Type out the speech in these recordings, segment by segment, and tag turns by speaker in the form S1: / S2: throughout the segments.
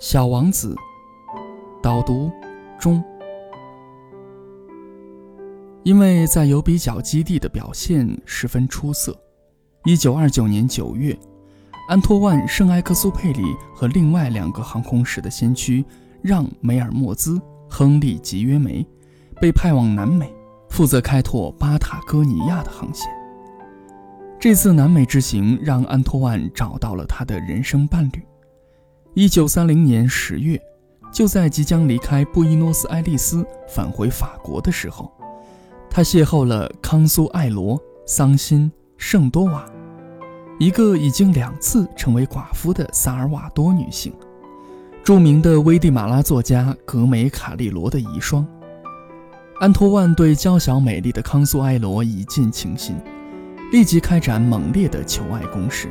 S1: 小王子，导读中。因为在尤比角基地的表现十分出色，一九二九年九月，安托万·圣埃克苏佩里和另外两个航空史的先驱让·梅尔莫兹、亨利·吉约梅被派往南美，负责开拓巴塔哥尼亚的航线。这次南美之行让安托万找到了他的人生伴侣。一九三零年十月，就在即将离开布宜诺斯艾利斯返回法国的时候，他邂逅了康苏艾罗·桑辛·圣多瓦，一个已经两次成为寡妇的萨尔瓦多女性，著名的危地马拉作家格梅卡利罗的遗孀。安托万对娇小美丽的康苏艾罗一见倾心，立即开展猛烈的求爱攻势。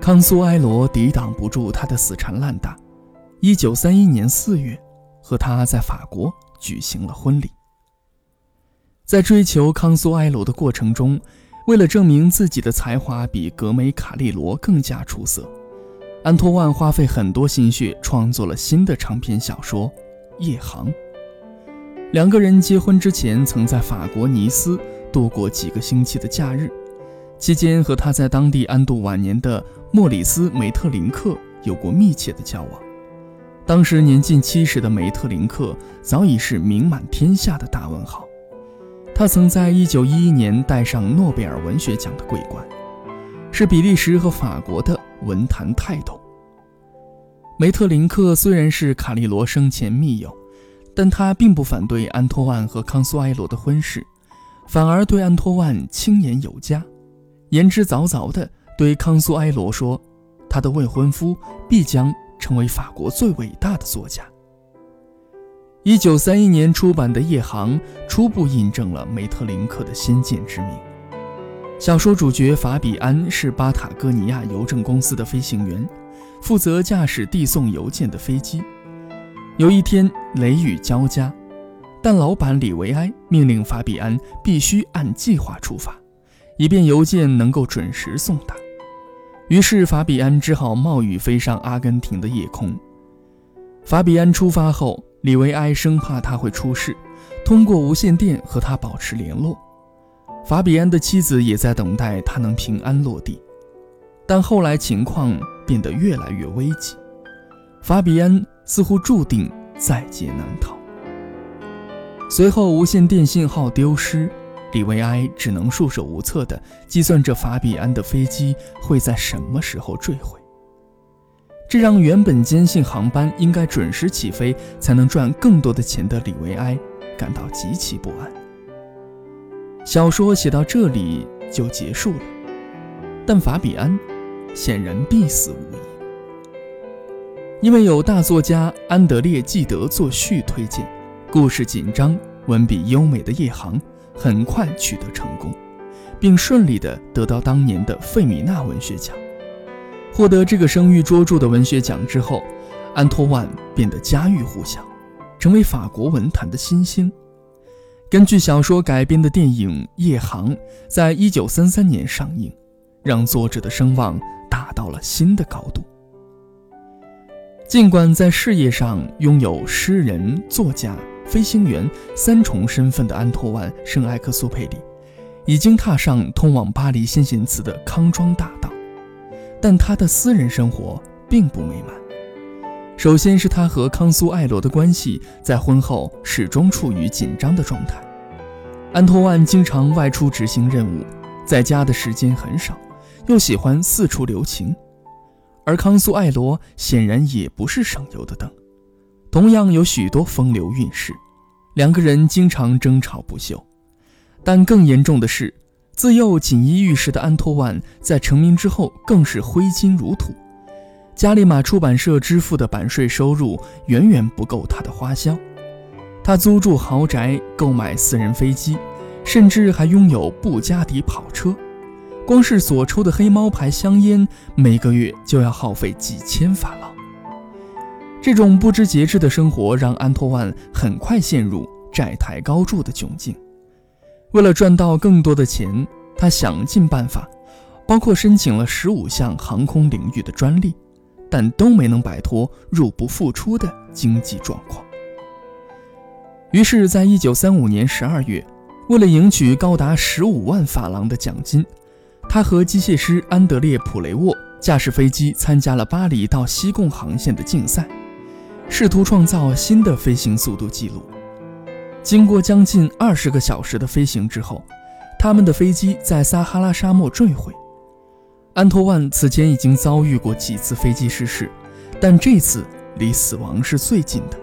S1: 康苏埃罗抵挡不住他的死缠烂打，一九三一年四月，和他在法国举行了婚礼。在追求康苏埃罗的过程中，为了证明自己的才华比格梅卡利罗更加出色，安托万花费很多心血创作了新的长篇小说《夜航》。两个人结婚之前曾在法国尼斯度过几个星期的假日。期间和他在当地安度晚年的莫里斯·梅特林克有过密切的交往。当时年近七十的梅特林克早已是名满天下的大文豪，他曾在1911年戴上诺贝尔文学奖的桂冠，是比利时和法国的文坛泰斗。梅特林克虽然是卡利罗生前密友，但他并不反对安托万和康苏埃罗的婚事，反而对安托万轻言有加。言之凿凿地对康苏埃罗说：“他的未婚夫必将成为法国最伟大的作家。”一九三一年出版的《夜航》初步印证了梅特林克的先见之明。小说主角法比安是巴塔哥尼亚邮政公司的飞行员，负责驾驶递送邮件的飞机。有一天雷雨交加，但老板李维埃命令法比安必须按计划出发。以便邮件能够准时送达，于是法比安只好冒雨飞上阿根廷的夜空。法比安出发后，李维埃生怕他会出事，通过无线电和他保持联络。法比安的妻子也在等待他能平安落地，但后来情况变得越来越危急，法比安似乎注定在劫难逃。随后，无线电信号丢失。李维埃只能束手无策地计算着法比安的飞机会在什么时候坠毁，这让原本坚信航班应该准时起飞才能赚更多的钱的李维埃感到极其不安。小说写到这里就结束了，但法比安显然必死无疑，因为有大作家安德烈·纪德作序推荐，故事紧张、文笔优美的夜航。很快取得成功，并顺利地得到当年的费米纳文学奖。获得这个声誉卓著的文学奖之后，安托万变得家喻户晓，成为法国文坛的新星。根据小说改编的电影《夜航》在一九三三年上映，让作者的声望达到了新的高度。尽管在事业上拥有诗人、作家。飞行员三重身份的安托万·圣埃克苏佩里，已经踏上通往巴黎先贤祠的康庄大道，但他的私人生活并不美满。首先是他和康苏艾罗的关系在婚后始终处于紧张的状态。安托万经常外出执行任务，在家的时间很少，又喜欢四处留情，而康苏艾罗显然也不是省油的灯。同样有许多风流韵事，两个人经常争吵不休。但更严重的是，自幼锦衣玉食的安托万在成名之后更是挥金如土。加利玛出版社支付的版税收入远远不够他的花销。他租住豪宅，购买私人飞机，甚至还拥有布加迪跑车。光是所抽的黑猫牌香烟，每个月就要耗费几千法郎。这种不知节制的生活让安托万很快陷入债台高筑的窘境。为了赚到更多的钱，他想尽办法，包括申请了十五项航空领域的专利，但都没能摆脱入不敷出的经济状况。于是，在一九三五年十二月，为了赢取高达十五万法郎的奖金，他和机械师安德烈·普雷沃驾驶飞机参加了巴黎到西贡航线的竞赛，试图创造新的飞行速度记录。经过将近二十个小时的飞行之后，他们的飞机在撒哈拉沙漠坠毁。安托万此前已经遭遇过几次飞机失事，但这次离死亡是最近的。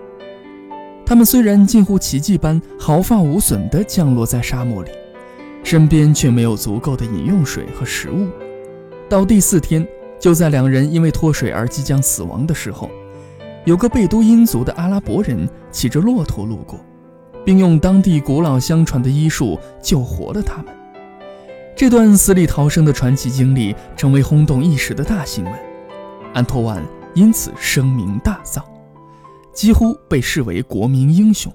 S1: 他们虽然近乎奇迹般毫发无损地降落在沙漠里，身边却没有足够的饮用水和食物。到第四天，就在两人因为脱水而即将死亡的时候，有个贝都因族的阿拉伯人骑着骆驼路过，并用当地古老相传的医术救活了他们。这段死里逃生的传奇经历成为轰动一时的大新闻，安托万因此声名大噪，几乎被视为国民英雄。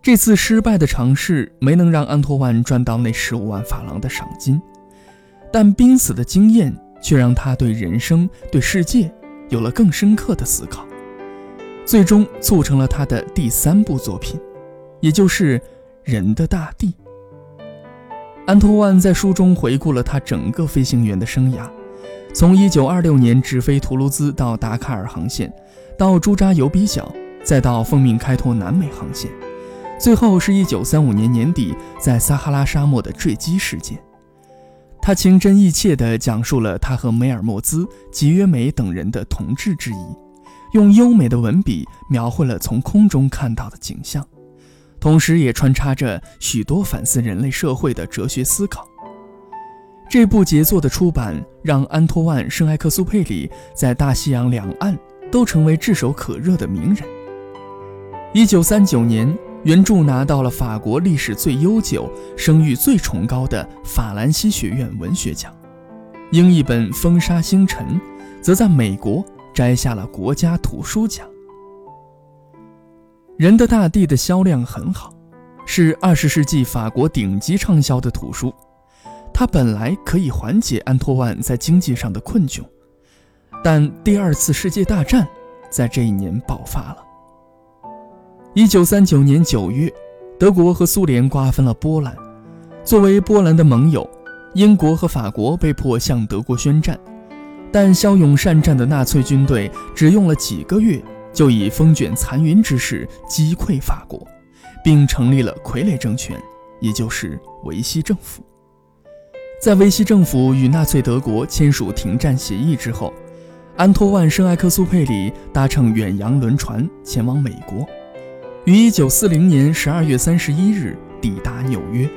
S1: 这次失败的尝试没能让安托万赚到那十五万法郎的赏金，但濒死的经验却让他对人生、对世界有了更深刻的思考，最终促成了他的第三部作品，也就是《人的大地》。安托万在书中回顾了他整个飞行员的生涯，从1926年直飞图卢兹到达喀尔航线，到朱扎尤比角，再到奉命开拓南美航线，最后是一935年年底在撒哈拉沙漠的坠机事件。他情真意切地讲述了他和梅尔莫兹、吉约梅等人的同志之谊，用优美的文笔描绘了从空中看到的景象。同时，也穿插着许多反思人类社会的哲学思考。这部杰作的出版，让安托万·圣埃克苏佩里在大西洋两岸都成为炙手可热的名人。一九三九年，原著拿到了法国历史最悠久、声誉最崇高的法兰西学院文学奖；英译本《风沙星辰》则在美国摘下了国家图书奖。《人的大地》的销量很好，是二十世纪法国顶级畅销的图书。它本来可以缓解安托万在经济上的困窘，但第二次世界大战在这一年爆发了。一九三九年九月，德国和苏联瓜分了波兰。作为波兰的盟友，英国和法国被迫向德国宣战，但骁勇善战的纳粹军队只用了几个月。就以风卷残云之势击溃法国，并成立了傀儡政权，也就是维希政府。在维希政府与纳粹德国签署停战协议之后，安托万·圣埃克苏佩里搭乘远洋轮船前往美国，于1940年12月31日抵达纽约。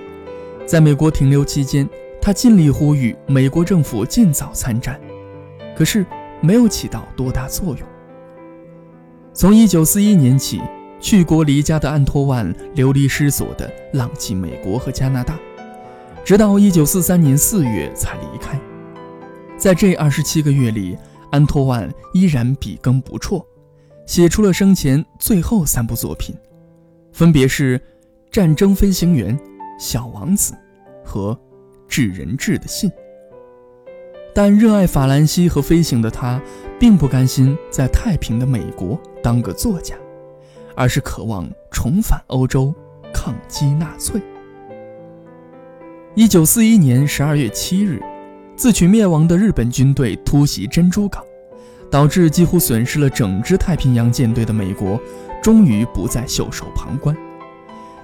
S1: 在美国停留期间，他尽力呼吁美国政府尽早参战，可是没有起到多大作用。从1941年起，去国离家的安托万流离失所地浪迹美国和加拿大，直到1943年4月才离开。在这27个月里，安托万依然笔耕不辍，写出了生前最后三部作品，分别是《战争飞行员》《小王子》和《致人质的信》。但热爱法兰西和飞行的他，并不甘心在太平的美国当个作家，而是渴望重返欧洲，抗击纳粹。一九四一年十二月七日，自取灭亡的日本军队突袭珍珠港，导致几乎损失了整支太平洋舰队的美国，终于不再袖手旁观，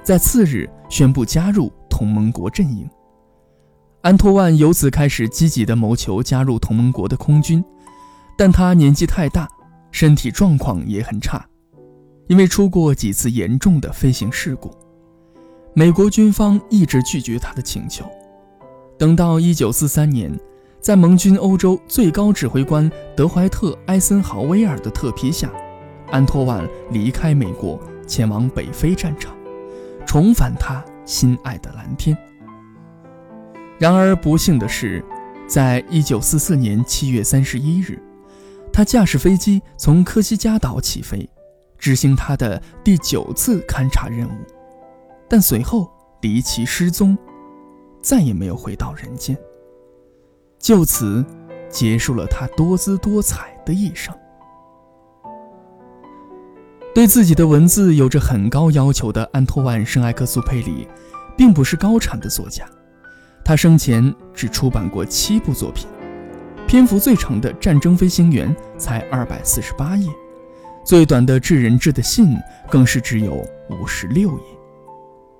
S1: 在次日宣布加入同盟国阵营。安托万由此开始积极地谋求加入同盟国的空军，但他年纪太大，身体状况也很差，因为出过几次严重的飞行事故。美国军方一直拒绝他的请求。等到1943年，在盟军欧洲最高指挥官德怀特·埃森豪威尔的特批下，安托万离开美国，前往北非战场，重返他心爱的蓝天。然而不幸的是，在一九四四年七月三十一日，他驾驶飞机从科西嘉岛起飞，执行他的第九次勘察任务，但随后离奇失踪，再也没有回到人间。就此，结束了他多姿多彩的一生。对自己的文字有着很高要求的安托万·圣埃克苏佩里，并不是高产的作家。他生前只出版过七部作品，篇幅最长的《战争飞行员》才二百四十八页，最短的《致人质的信》更是只有五十六页。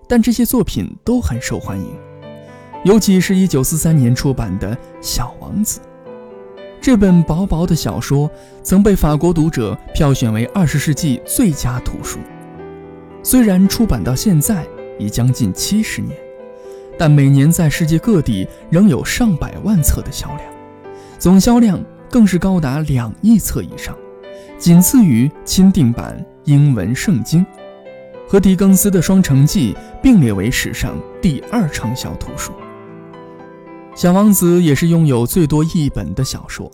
S1: 但这些作品都很受欢迎，尤其是一九四三年出版的《小王子》。这本薄薄的小说曾被法国读者票选为二十世纪最佳图书。虽然出版到现在已将近七十年，但每年在世界各地仍有上百万册的销量，总销量更是高达两亿册以上，仅次于钦定版英文圣经，和狄更斯的《双城记》并列为史上第二畅销图书。小王子也是拥有最多译本的小说，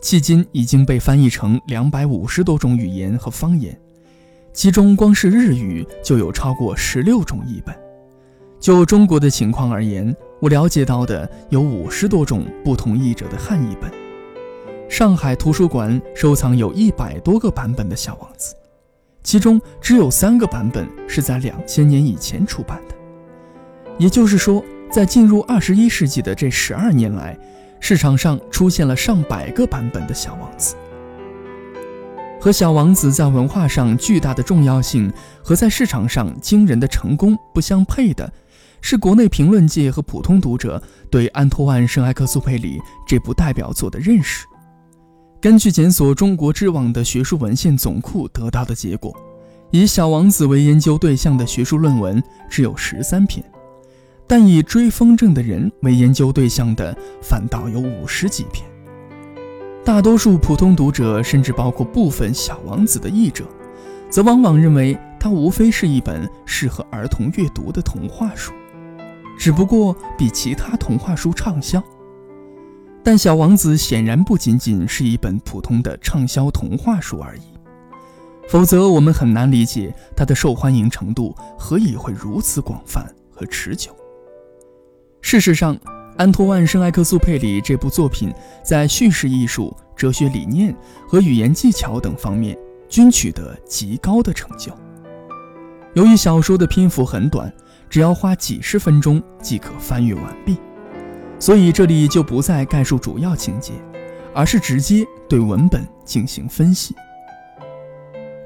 S1: 迄今已经被翻译成两百五十多种语言和方言，其中光是日语就有超过十六种译本。就中国的情况而言，我了解到的有五十多种不同译者的汉译本。上海图书馆收藏有一百多个版本的小王子，其中只有三个版本是在两千年以前出版的，也就是说。在进入二十一世纪的这十二年来，市场上出现了上百个版本的小王子。和小王子在文化上巨大的重要性和在市场上惊人的成功不相配的，是国内评论界和普通读者对安托万·圣埃克苏佩里这部代表作的认识。根据检索中国知网的学术文献总库得到的结果，以小王子为研究对象的学术论文只有十三篇。但以追风筝的人为研究对象的反倒有五十几篇。大多数普通读者，甚至包括部分《小王子》的译者，则往往认为它无非是一本适合儿童阅读的童话书，只不过比其他童话书畅销。但《小王子》显然不仅仅是一本普通的畅销童话书而已，否则我们很难理解它的受欢迎程度何以会如此广泛和持久。事实上，安托万·圣埃克苏佩里这部作品在叙事艺术、哲学理念和语言技巧等方面均取得极高的成就。由于小说的篇幅很短，只要花几十分钟即可翻阅完毕，所以这里就不再概述主要情节，而是直接对文本进行分析。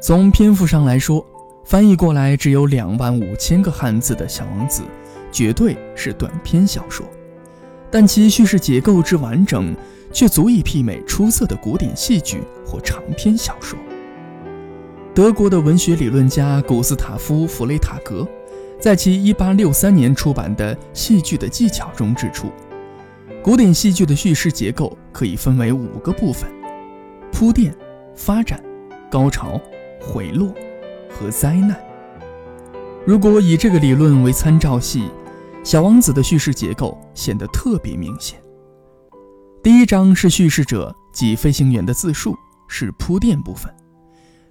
S1: 从篇幅上来说，翻译过来只有两万五千个汉字的《小王子》。绝对是短篇小说，但其叙事结构之完整，却足以媲美出色的古典戏剧或长篇小说。德国的文学理论家古斯塔夫·弗雷塔格，在其1863年出版的《戏剧的技巧》中指出，古典戏剧的叙事结构可以分为五个部分：铺垫、发展、高潮、回落和灾难。如果以这个理论为参照系，小王子的叙事结构显得特别明显。第一章是叙事者及飞行员的自述，是铺垫部分；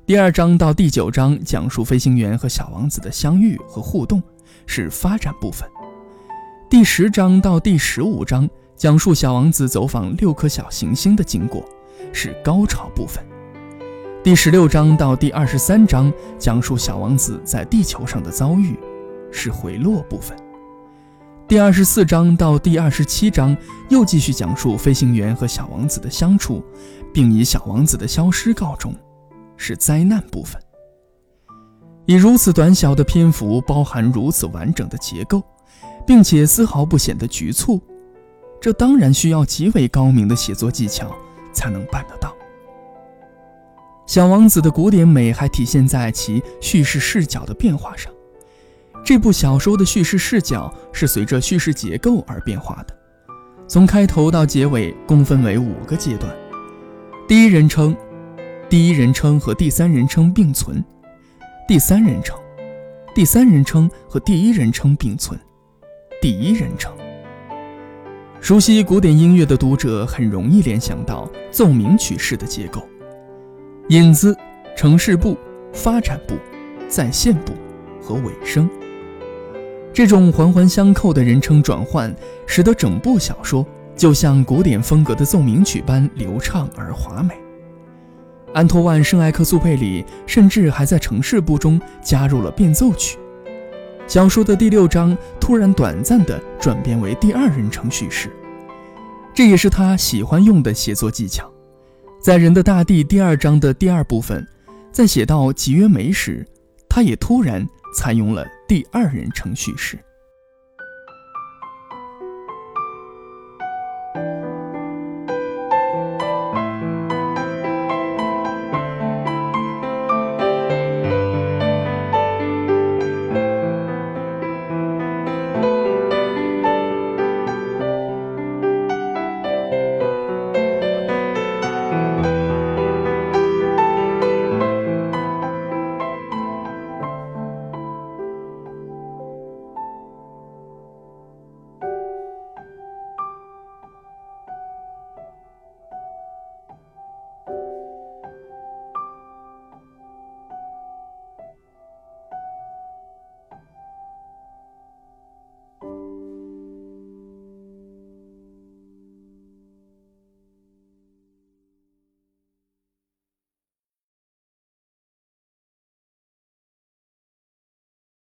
S1: 第二章到第九章讲述飞行员和小王子的相遇和互动，是发展部分；第十章到第十五章讲述小王子走访六颗小行星的经过，是高潮部分；第十六章到第二十三章讲述小王子在地球上的遭遇，是回落部分。第二十四章到第二十七章又继续讲述飞行员和小王子的相处，并以小王子的消失告终，是灾难部分。以如此短小的篇幅包含如此完整的结构，并且丝毫不显得局促，这当然需要极为高明的写作技巧才能办得到。小王子的古典美还体现在其叙事视角的变化上。这部小说的叙事视角是随着叙事结构而变化的，从开头到结尾共分为五个阶段：第一人称、第一人称和第三人称并存；第三人称、第三人称和第一人称并存；第一人称。熟悉古典音乐的读者很容易联想到奏鸣曲式的结构：引子、城市部、发展部、再现部和尾声。这种环环相扣的人称转换，使得整部小说就像古典风格的奏鸣曲般流畅而华美。安托万·圣埃克苏佩里甚至还在城市部中加入了变奏曲。小说的第六章突然短暂地转变为第二人称叙事，这也是他喜欢用的写作技巧。在《人的大地》第二章的第二部分，在写到吉约梅时，他也突然采用了第二人称叙事。